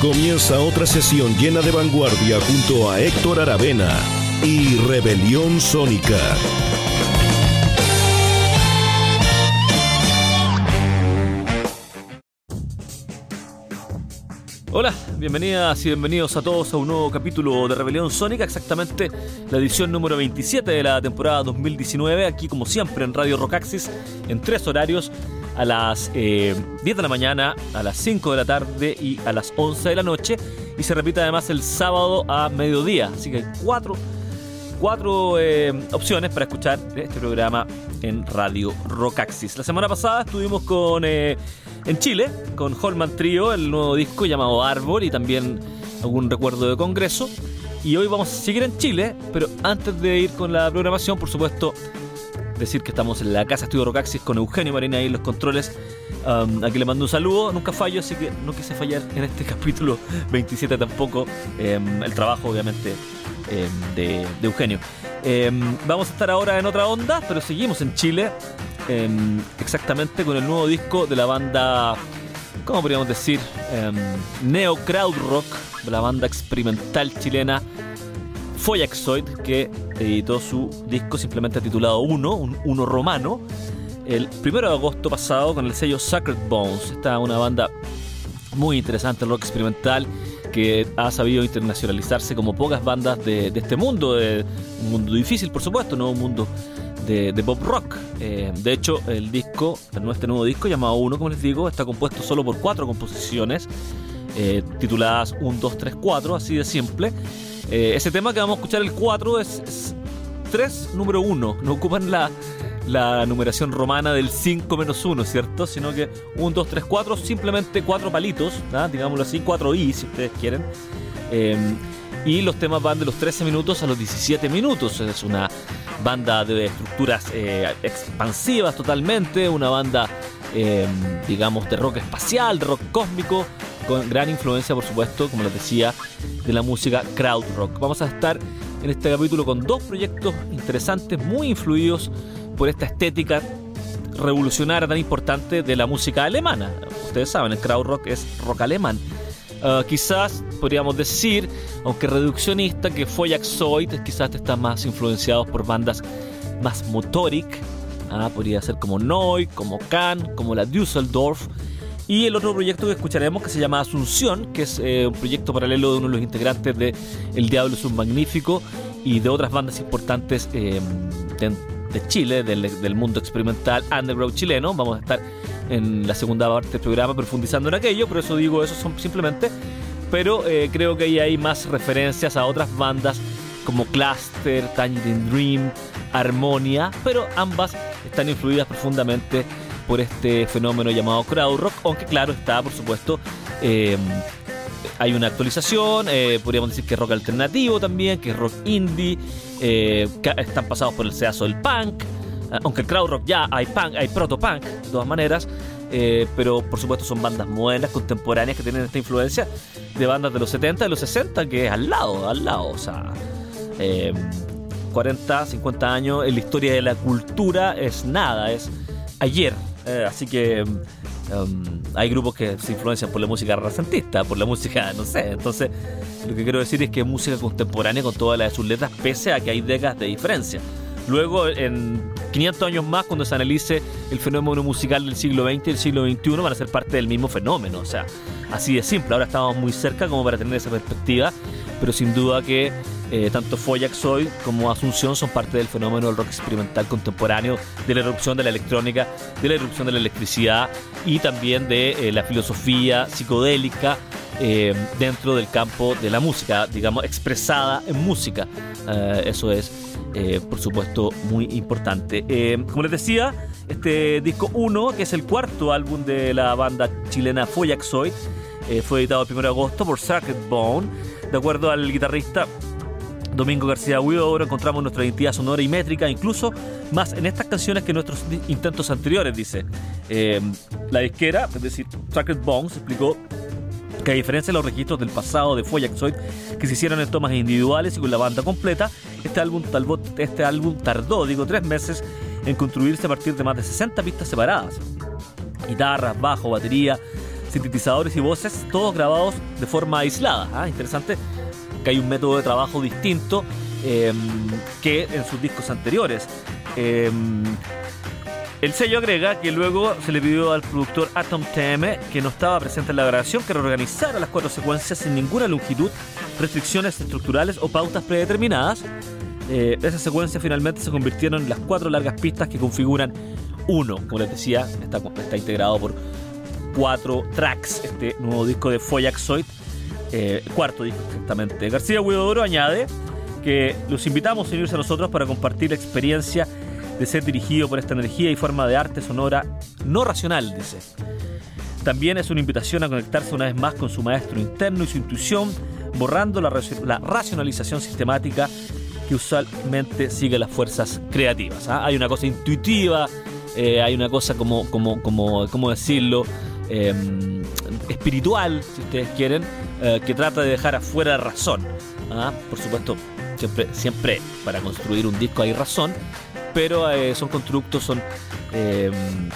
Comienza otra sesión llena de vanguardia junto a Héctor Aravena y Rebelión Sónica. Hola, bienvenidas y bienvenidos a todos a un nuevo capítulo de Rebelión Sónica, exactamente la edición número 27 de la temporada 2019, aquí como siempre en Radio Rockaxis, en tres horarios, a las 10 eh, de la mañana, a las 5 de la tarde y a las 11 de la noche, y se repite además el sábado a mediodía, así que hay cuatro, cuatro eh, opciones para escuchar este programa en Radio Rockaxis. La semana pasada estuvimos con... Eh, en Chile, con Holman Trio, el nuevo disco llamado Árbol y también algún recuerdo de congreso. Y hoy vamos a seguir en Chile, pero antes de ir con la programación, por supuesto, decir que estamos en la Casa Estudio Rocaxis con Eugenio Marina ahí en los controles. Um, aquí le mando un saludo, nunca fallo, así que no quise fallar en este capítulo 27 tampoco. Em, el trabajo, obviamente, em, de, Eugenio. Em, vamos a estar ahora en otra onda, pero seguimos en Chile exactamente con el nuevo disco de la banda, ¿cómo podríamos decir? Neo Crowd Rock, de la banda experimental chilena Foyaxoid, que editó su disco simplemente titulado Uno, un Uno romano, el primero de agosto pasado con el sello Sacred Bones. Esta es una banda muy interesante, rock experimental, que ha sabido internacionalizarse como pocas bandas de, de este mundo, de un mundo difícil, por supuesto, no un mundo de, pop rock. Eh, de hecho, el disco, este nuevo disco llamado Uno, como les digo, está compuesto solo por cuatro composiciones eh, tituladas 1, 2, 3, 4, así de simple. Eh, ese tema que vamos a escuchar, el 4, es, 3, número 1. No ocupan la, la numeración romana del 5 menos 1, ¿cierto? Sino que 1, 2, 3, 4, simplemente cuatro palitos, digámoslo así, 4 i si ustedes quieren. y los temas van de los 13 minutos a los 17 minutos. Es una banda de estructuras eh, expansivas totalmente, una banda, em, digamos, de rock espacial, de rock cósmico, con gran influencia, por supuesto, como les decía, de la música crowd rock. Vamos a estar en este capítulo con dos proyectos interesantes, muy influidos por esta estética revolucionaria tan importante de la música alemana. Ustedes saben, el crowd rock es rock alemán. Uh, quizás podríamos decir, aunque reduccionista, que Foyaxoid quizás está más influenciados por bandas más motoric. Ah, podría ser como Noi, como Can, como la Düsseldorf. Y el otro proyecto que escucharemos que se llama Asunción, que es eh, un proyecto paralelo de uno de los integrantes de El Diablo es un Magnífico y de otras bandas importantes eh, de, Chile, del, mundo experimental underground chileno. Vamos a estar en la segunda parte del programa profundizando en aquello, por eso digo eso son simplemente. Pero eh, creo que ahí hay más referencias a otras bandas como Cluster, Tangerine Dream, Harmonia, pero ambas están influidas profundamente por este fenómeno llamado crowd rock, aunque claro está, por supuesto, em, hay una actualización, eh, podríamos decir que es rock alternativo también, que es rock indie, eh, están pasados por el seazo del punk, Ah, aunque el crowd rock ya hay punk, hay proto punk de todas maneras, eh, pero por supuesto son bandas modernas, contemporáneas que tienen esta influencia de bandas de los 70, de los 60, que es al lado, al lado, o sea, 40, eh, 50 años en la historia de la cultura es nada, es ayer, eh, así que um, hay grupos que se influencian por la música renacentista, por la música, no sé, entonces lo que quiero decir es que música contemporánea con todas las sus letras, pese a que hay décadas de diferencia. Luego, en 500 años más, cuando se analice el fenómeno musical del siglo XX y del siglo XXI, van a ser parte del mismo fenómeno. O sea, así de simple. Ahora estamos muy cerca como para tener esa perspectiva, pero sin duda que eh, tanto Foyaxoid como Asunción son parte del fenómeno del rock experimental contemporáneo, de la erupción de la electrónica, de la erupción de la electricidad y también de eh, la filosofía psicodélica eh, dentro del campo de la música, digamos, expresada en música. eso es por supuesto, muy importante. Como les decía, Este disco 1, que es el cuarto álbum de la banda chilena Foyaxoid, eh, fue editado el 1 de agosto por Circuit Bone. De acuerdo al guitarrista Domingo García Huidobro, encontramos nuestra identidad sonora y métrica, incluso más en estas canciones que en nuestros intentos anteriores, dice. Eh, la disquera, es decir, Circuit Bones, explicó que a diferencia de los registros del pasado de Foyaxoid que se hicieron en tomas individuales y con la banda completa, este álbum, este álbum tardó, digo, tres meses en construirse a partir de más de 60 pistas separadas. Guitarras, bajo, batería, sintetizadores y voces, todos grabados de forma aislada. ¿ah? Interesante que hay un método de trabajo distinto em, que en sus discos anteriores. Em, el sello agrega que luego se le pidió al productor Atom TM, que no estaba presente en la grabación, que reorganizara las cuatro secuencias sin ninguna longitud, restricciones estructurales o pautas predeterminadas. Eh, esas secuencias finalmente se convirtieron en las cuatro largas pistas que configuran uno. Como les decía, está, está integrado por cuatro tracks, este nuevo disco de Foyaxoid, eh, cuarto disco exactamente. García Huidobro añade que los invitamos a unirse a nosotros para compartir la experiencia de ser dirigido por esta energía y forma de arte sonora no racional, dice. También es una invitación a conectarse una vez más con su maestro interno y su intuición, borrando la, racionalización sistemática que usualmente sigue las fuerzas creativas. ¿ah? Hay una cosa intuitiva, eh, hay una cosa como, como, como ¿cómo decirlo? Em, espiritual, si ustedes quieren, eh, que trata de dejar afuera razón. ¿ah? Por supuesto, siempre, siempre para construir un disco hay razón, pero eh, son constructos, son eh,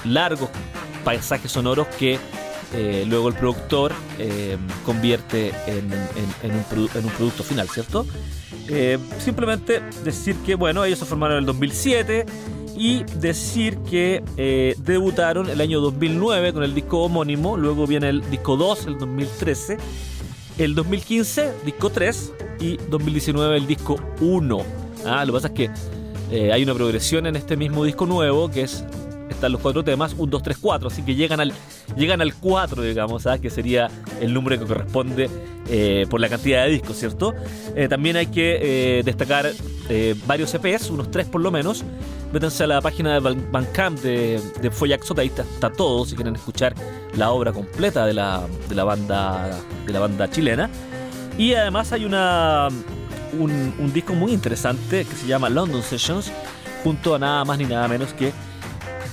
largos paisajes sonoros que eh, luego el productor convierte en, un producto final, ¿cierto? simplemente decir que, bueno, ellos se formaron en el 2007 y decir que debutaron el año 2009 con el disco homónimo, luego viene el disco 2, el 2013, el 2015, disco 3 y 2019 el disco 1. Ah, lo que pasa es que eh, hay una progresión en este mismo disco nuevo que es los cuatro temas, 1, 2, 3, 4, así que llegan al, llegan al 4, digamos, ¿ah? que sería el número que corresponde eh, por la cantidad de discos, ¿cierto? Eh, también hay que destacar varios EPs, unos 3 por lo menos. Métanse a la página de Bandcamp de, de Foyaxot, ahí está, todo, si quieren escuchar la obra completa de la, de la, banda, de la banda chilena. Y además hay una un, disco muy interesante que se llama London Sessions, junto a nada más ni nada menos que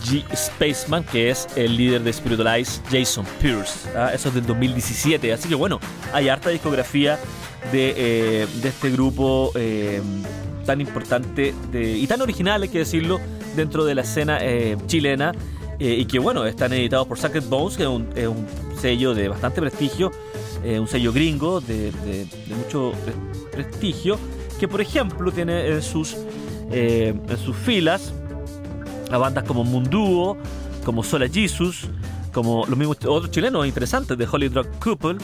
G. Spaceman, que es el líder de Spiritualize, Jason Pierce. ¿ah? Eso es del 2017. Así que bueno, hay harta discografía de, eh, este grupo eh, tan importante y tan original, hay que decirlo, dentro de la escena eh, chilena. y que bueno, están editados por Sacred Bones, que es un, sello de bastante prestigio, un sello gringo de, de mucho prestigio, que por ejemplo tiene en sus, en sus filas a bandas como Munduo, como Sola Jesus, como los mismos otros chilenos interesantes de Holy Drug Couple,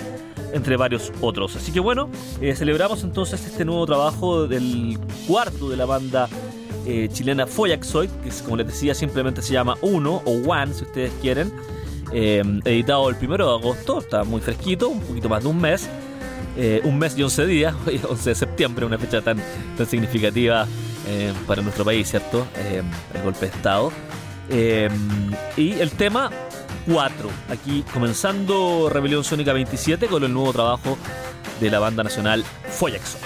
entre varios otros. Así que bueno, eh, celebramos entonces este nuevo trabajo del cuarto de la banda eh, chilena Foyaxoid, que como les decía simplemente se llama Uno o One si ustedes quieren, editado el primero de agosto, está muy fresquito, un poquito más de un mes. Eh, un mes y 11 días, 11 de septiembre, una fecha tan, tan significativa eh, para nuestro país, ¿cierto? Eh, el golpe de Estado. y el tema 4, aquí comenzando Rebelión Sónica 27 con el nuevo trabajo de la banda nacional Foyaxo.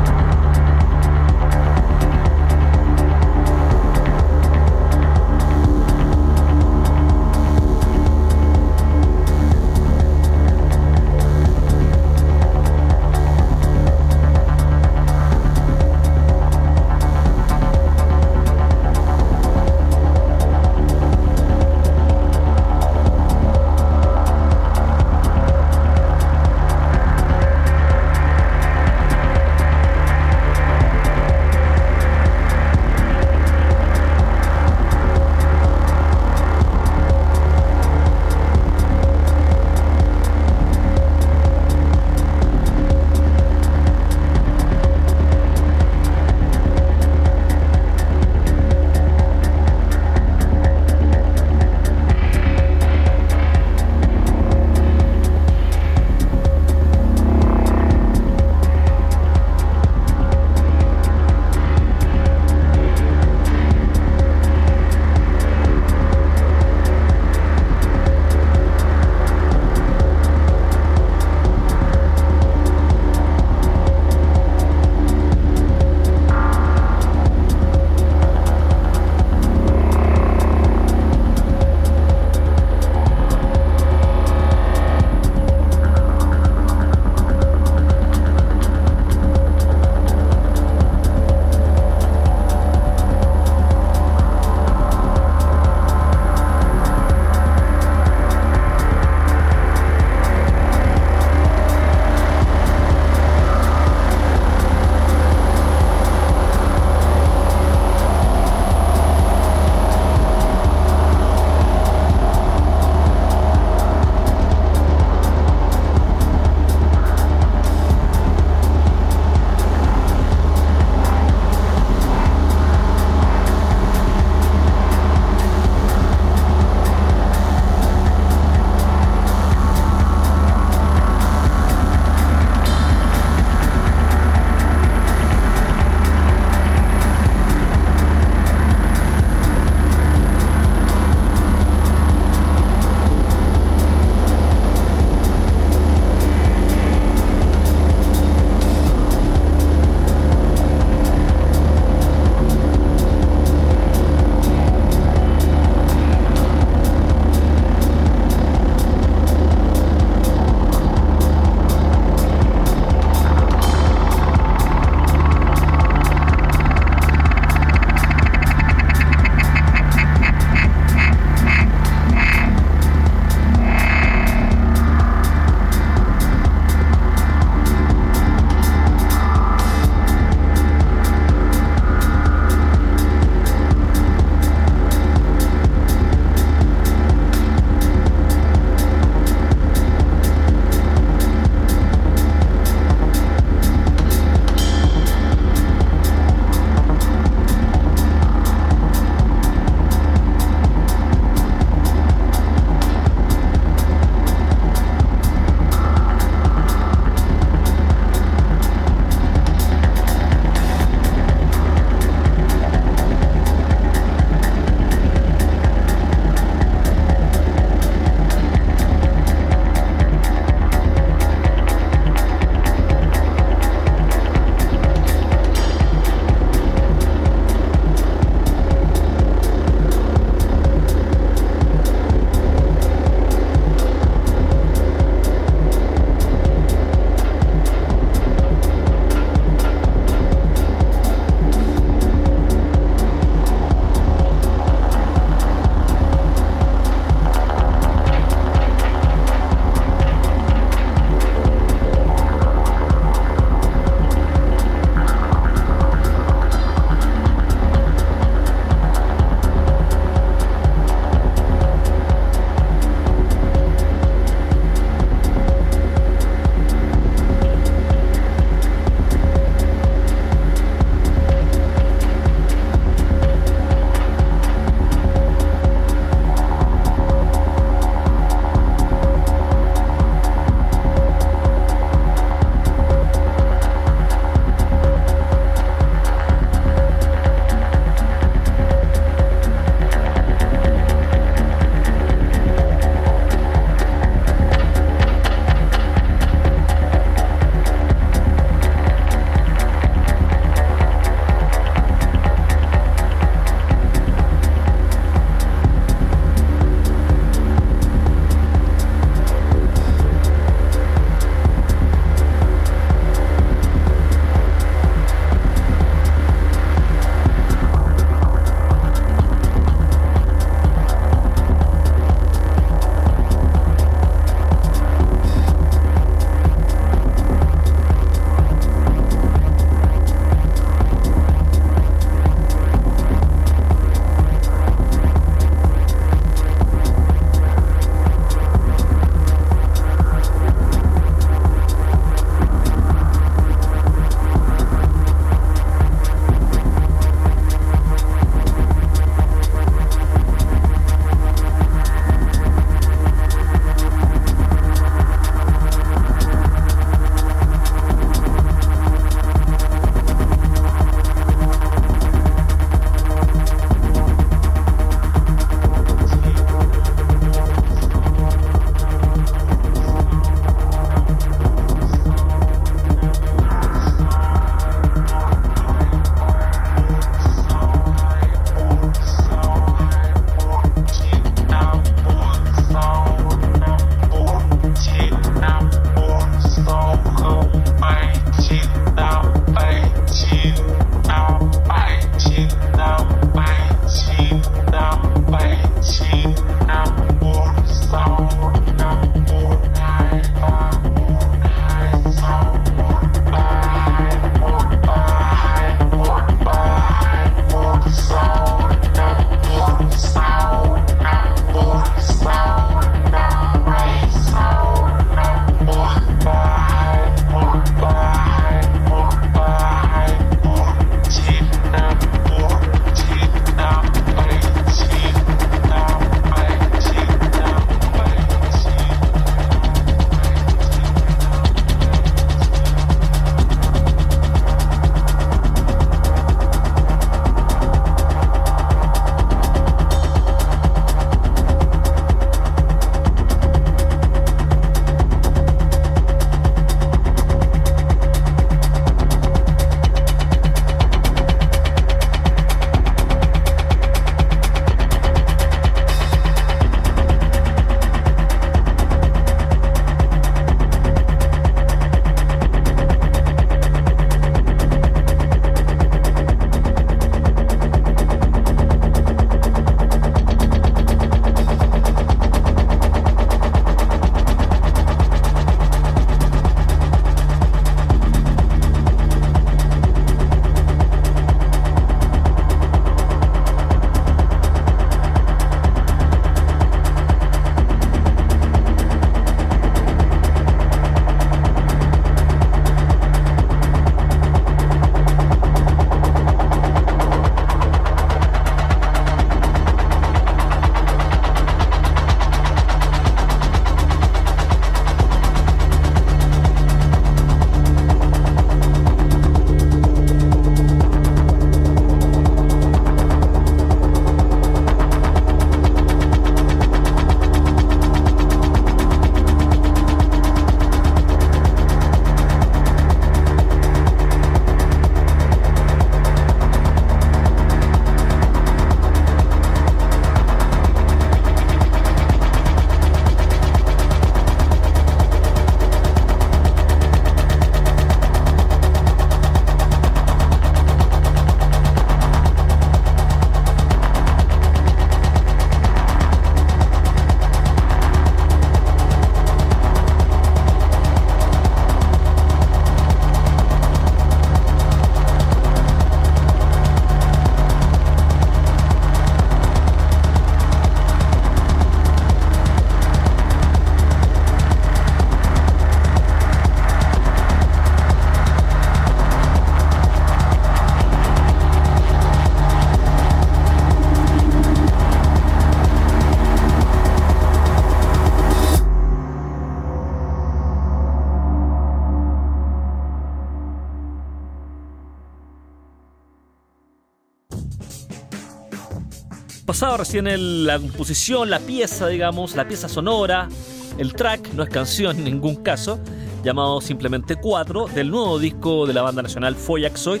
Pasado recién la composición, la pieza, digamos, la pieza sonora, el track, no es canción en ningún caso, llamado simplemente 4, del nuevo disco de la banda nacional Foyaxoid.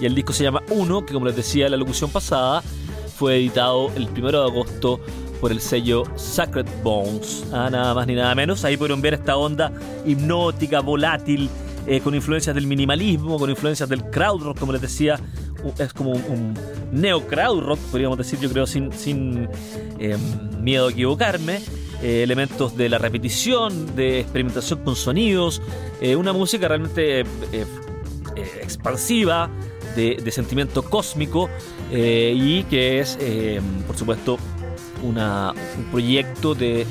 Y el disco se llama 1, que como les decía en la locución pasada, fue editado el 1 de agosto por el sello Sacred Bones. Ah, nada más ni nada menos. Ahí pudieron ver esta onda hipnótica, volátil, eh, con influencias del minimalismo, con influencias del crowd rock, como les decía. Es como un, crowd rock, podríamos decir, yo creo, sin, sin em, miedo a equivocarme. Eh, elementos de la repetición, de experimentación con sonidos, eh, una música realmente expansiva, de, de, sentimiento cósmico y que es, em, por supuesto, una, un proyecto de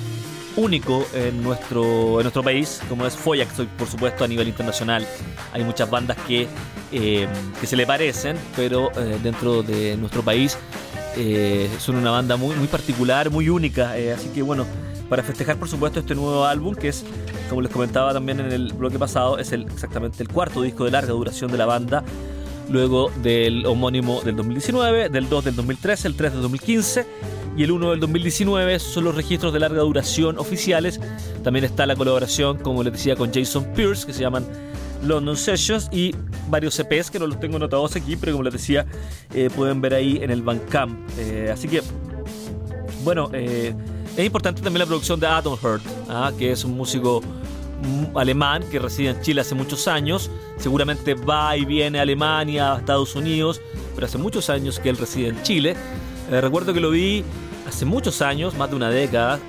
único en nuestro, en nuestro país, como es Foyax, por supuesto, a nivel internacional. Hay muchas bandas que, eh, que se le parecen, pero eh, dentro de nuestro país eh, son una banda muy, muy particular, muy única. así que bueno, para festejar, por supuesto, este nuevo álbum, que es, como les comentaba también en el bloque pasado, es el, exactamente el cuarto disco de larga duración de la banda luego del homónimo del 2019, del 2 del 2013, el 3 del 2015 y el 1 del 2019 son los registros de larga duración oficiales. También está la colaboración, como les decía, con Jason Pierce, que se llaman London Sessions, y varios EPs que no los tengo anotados aquí, pero como les decía, eh, pueden ver ahí en el Bandcamp. Eh, así que, bueno, eh, es importante también la producción de Adam Hurt, ¿ah? que es un músico alemán que reside en Chile hace muchos años. Seguramente va y viene a Alemania, a Estados Unidos, pero hace muchos años que él reside en Chile. Recuerdo que lo vi hace muchos años, más de una década,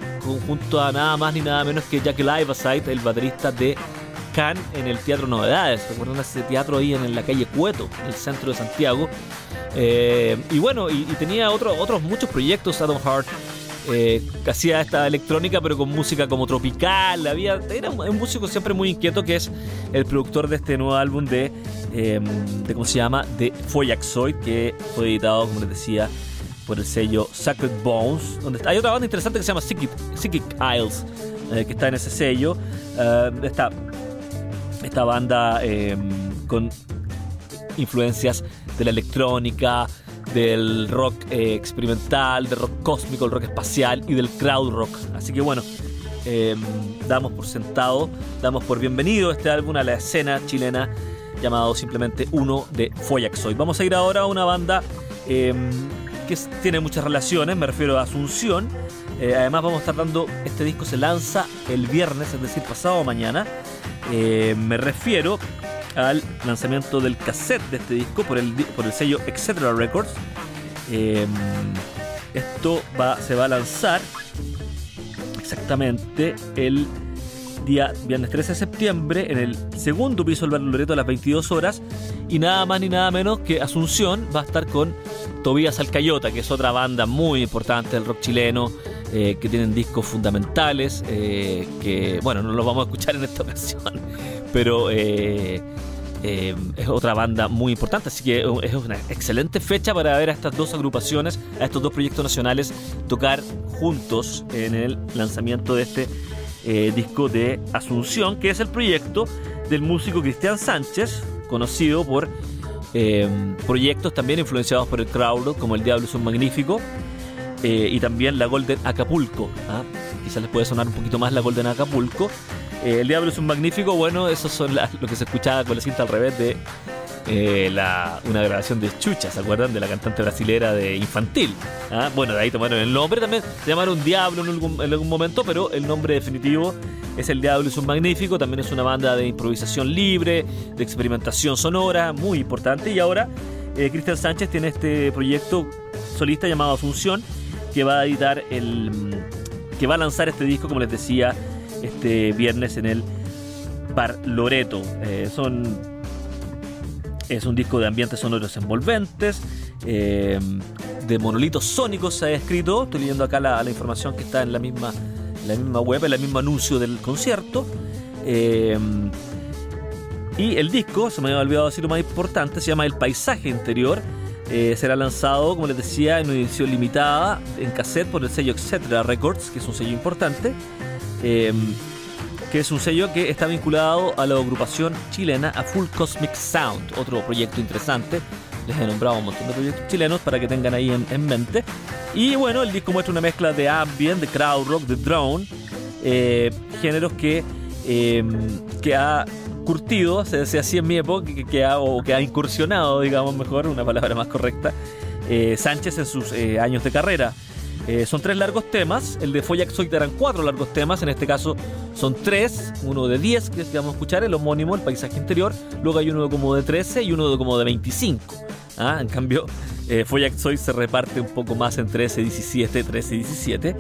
junto a nada más ni nada menos que Jack Liveside, el baterista de Can en el Teatro Novedades. ¿Recuerdan ese teatro ahí en la calle Cueto, en el centro de Santiago? Eh, y bueno, y, tenía otros muchos proyectos, Adam Hart. Eh, hacía esta electrónica pero con música como tropical era un, músico siempre muy inquieto que es el productor de este nuevo álbum de, eh, de cómo se llama de Foyaxoid que fue editado como les decía por el sello Sacred Bones. Donde hay otra banda interesante que se llama Psychic, Isles, eh, que está en ese sello. Eh, esta, esta banda em, con influencias de la electrónica, del rock eh, experimental, del rock cósmico, el rock espacial y del crowd rock. Así que bueno, em, damos por sentado, damos por bienvenido este álbum a la escena chilena llamado simplemente Uno de Foyaxoy. Vamos a ir ahora a una banda em, que tiene muchas relaciones, me refiero a Asunción. Eh, además vamos a estar dando, este disco se lanza el viernes, es decir, pasado mañana. Eh, me refiero al lanzamiento del cassette de este disco por el, por el sello Etc. Records. Eh, esto va, se va a lanzar exactamente el día viernes 13 de septiembre en el segundo piso del Bar Loreto a las 22 horas y nada más ni nada menos que Asunción va a estar con Tobías Alcayota, que es otra banda muy importante del rock chileno, eh, que tienen discos fundamentales, eh, que, bueno, no los vamos a escuchar en esta ocasión, pero eh, es otra banda muy importante, así que es una excelente fecha para ver a estas dos agrupaciones, a estos dos proyectos nacionales, tocar juntos en el lanzamiento de este disco de Asunción, que es el proyecto del músico Cristian Sánchez, conocido por eh, proyectos también influenciados por el crowd, como El Diablo es un Magnífico, eh, y también la Golden Acapulco. ¿ah? Quizás les puede sonar un poquito más la Golden Acapulco. Eh, el Diablo es un Magnífico, bueno, esos son lo que se escuchaba con la cinta al revés de eh, una grabación de Chucha, ¿se acuerdan? De la cantante brasilera de Infantil. ¿ah? Bueno, de ahí tomaron el nombre también. Llamaron Diablo en algún, en algún momento, pero el nombre definitivo es El Diablo es un Magnífico. También es una banda de improvisación libre, de experimentación sonora, muy importante. Y ahora eh, Cristian Sánchez tiene este proyecto solista llamado Asunción, que va a editar el. que va a lanzar este disco, como les decía, este viernes en el Bar Loreto. Eh, son es un disco de ambientes sonoros envolventes, eh, de monolitos sónicos se ha escrito. Estoy leyendo acá la, información que está en la misma, la misma web, en el mismo anuncio del concierto. Eh, y el disco, se me había olvidado decir lo más importante, se llama El Paisaje Interior. Eh, será lanzado, como les decía, en una edición limitada en cassette por el sello Etc. Records, que es un sello importante que es un sello que está vinculado a la agrupación chilena A Full Cosmic Sound, otro proyecto interesante. Les he nombrado un montón de proyectos chilenos para que tengan ahí en, mente. Y bueno, el disco muestra una mezcla de ambient, de crowd rock, de drone, eh, géneros que, em, que ha curtido, se decía así en mi época, que, ha, o que ha incursionado, digamos mejor, una palabra más correcta, eh, Sánchez en sus eh, años de carrera. Son tres largos temas, el de Foyaxoid eran cuatro largos temas, en este caso son tres, uno de 10 que vamos a escuchar, el homónimo, el paisaje interior, luego hay uno como de 13 y uno de como de 25. ¿ah? En cambio, eh, se reparte un poco más en 13, 17, 13, 17.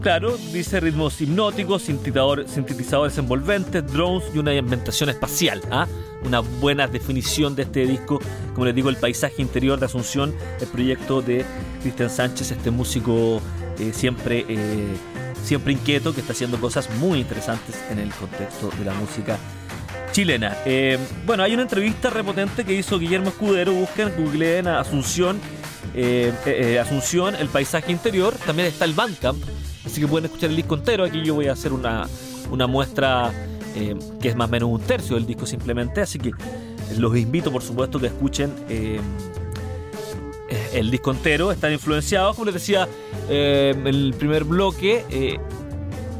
claro, dice ritmos hipnóticos, sintetizadores envolventes, drones y una ambientación espacial. ¿ah? Una buena definición de este disco, como les digo, el paisaje interior de Asunción, el proyecto de Cristian Sánchez, este músico eh, siempre, eh, siempre inquieto que está haciendo cosas muy interesantes en el contexto de la música chilena. Eh, bueno, hay una entrevista repotente que hizo Guillermo Escudero. Busquen, googleen a Asunción, Asunción, el paisaje interior. También está el Bandcamp, así que pueden escuchar el disco entero. Aquí yo voy a hacer una, una muestra que es más o menos un tercio del disco simplemente. Así que los invito, por supuesto, que escuchen el disco entero. Están influenciados, como les decía en el primer bloque.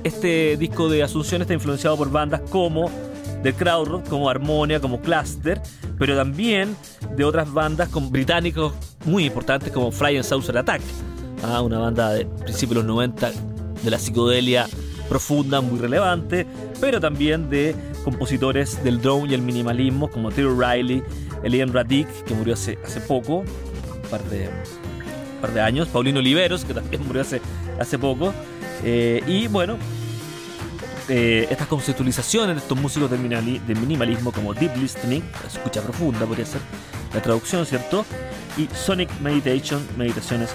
este disco de Asunción está influenciado por bandas como de crowd como Harmonia, como Cluster, pero también de otras bandas con británicos muy importantes como Fly and Saucer Attack, ¿ah? una banda de principios de los 90 de la psicodelia profunda, muy relevante, pero también de compositores del drone y el minimalismo como Terry Riley, Elian Radic, que murió hace, hace poco, un par de, par de años, Paulino Oliveros, que también murió hace, hace poco, eh, y bueno, eh, estas conceptualizaciones de estos músicos de, minimalismo como Deep Listening, escucha profunda podría ser la traducción, ¿cierto? Y Sonic Meditation, meditaciones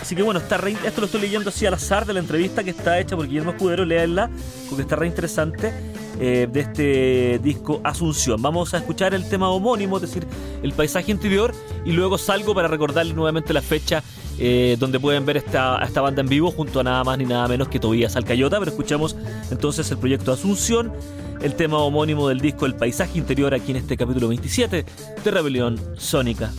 Así que bueno, esto lo estoy leyendo así al azar de la entrevista que está hecha por Guillermo Escudero, léanla, porque está re interesante, eh, de este disco Asunción. Vamos a escuchar el tema homónimo, es decir, el paisaje interior, y luego salgo para recordarles nuevamente la fecha eh, donde pueden ver esta, esta banda en vivo junto a nada más ni nada menos que Tobías Alcayota. Pero escuchamos entonces el proyecto Asunción, el tema homónimo del disco El Paisaje Interior aquí en este capítulo 27 de Rebelión Sónica.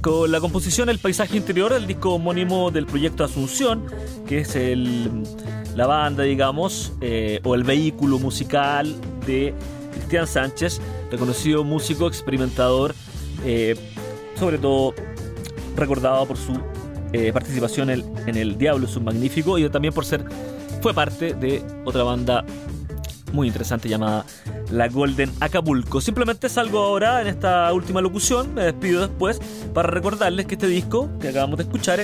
Con la composición El paisaje interior, el disco homónimo del proyecto Asunción, que es el, la banda, digamos, eh, o el vehículo musical de Cristian Sánchez, reconocido músico experimentador, eh, sobre todo recordado por su eh, participación en, en El Diablo es un Magnífico y también por ser, fue parte de otra banda muy interesante llamada La Golden Acapulco. Simplemente salgo ahora en esta última locución, me despido después para recordarles que este disco que acabamos de escuchar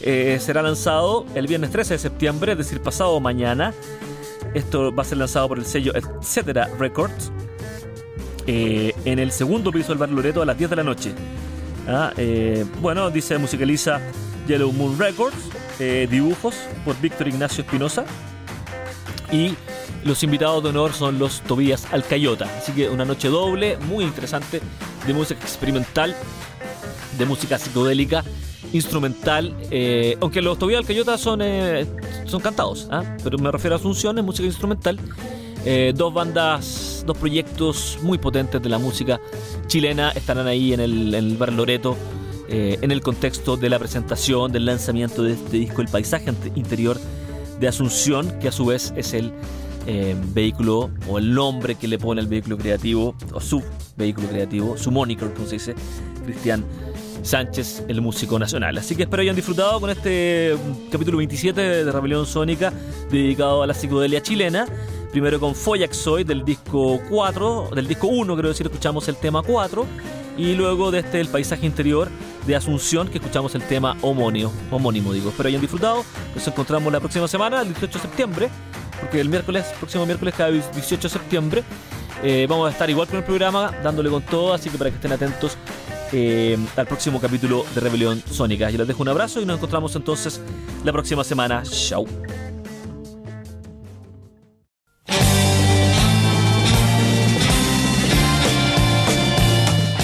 eh, será lanzado el viernes 13 de septiembre, es decir, pasado mañana. Esto va a ser lanzado por el sello Etcétera Records eh, en el segundo piso del Bar Loreto a las 10 de la noche. Ah, eh, bueno, dice musicaliza Yellow Moon Records, dibujos por Víctor Ignacio Espinosa y los invitados de honor son los Tobías Alcayota. Así que una noche doble, muy interesante, de música experimental, de música psicodélica, instrumental. Eh, aunque los Tobías Alcayota son, eh, son cantados, ¿ah? pero me refiero a Asunción, música instrumental. Eh, dos bandas, dos proyectos muy potentes de la música chilena estarán ahí en en el Bar Loreto. en el contexto de la presentación, del lanzamiento de este disco, El Paisaje Interior de Asunción, que a su vez es el eh, vehículo o el nombre que le pone al vehículo creativo o su vehículo creativo, su moniker, como se dice, Cristian Sánchez, el músico nacional. Así que espero hayan disfrutado con este mm, capítulo 27 de Rebelión Sónica dedicado a la psicodelia chilena. Primero con Foyaxoid del disco 4, del disco 1, creo decir, escuchamos el tema 4. Y luego de este El Paisaje Interior de Asunción, que escuchamos el tema homónimo, homónimo digo. Espero hayan disfrutado. Nos encontramos la próxima semana, el 18 de septiembre, porque el miércoles, próximo miércoles, cada 18 de septiembre, eh, vamos a estar igual con el programa, dándole con todo, así que para que estén atentos eh, al próximo capítulo de Rebelión Sónica. Yo les dejo un abrazo y nos encontramos entonces la próxima semana. Chao.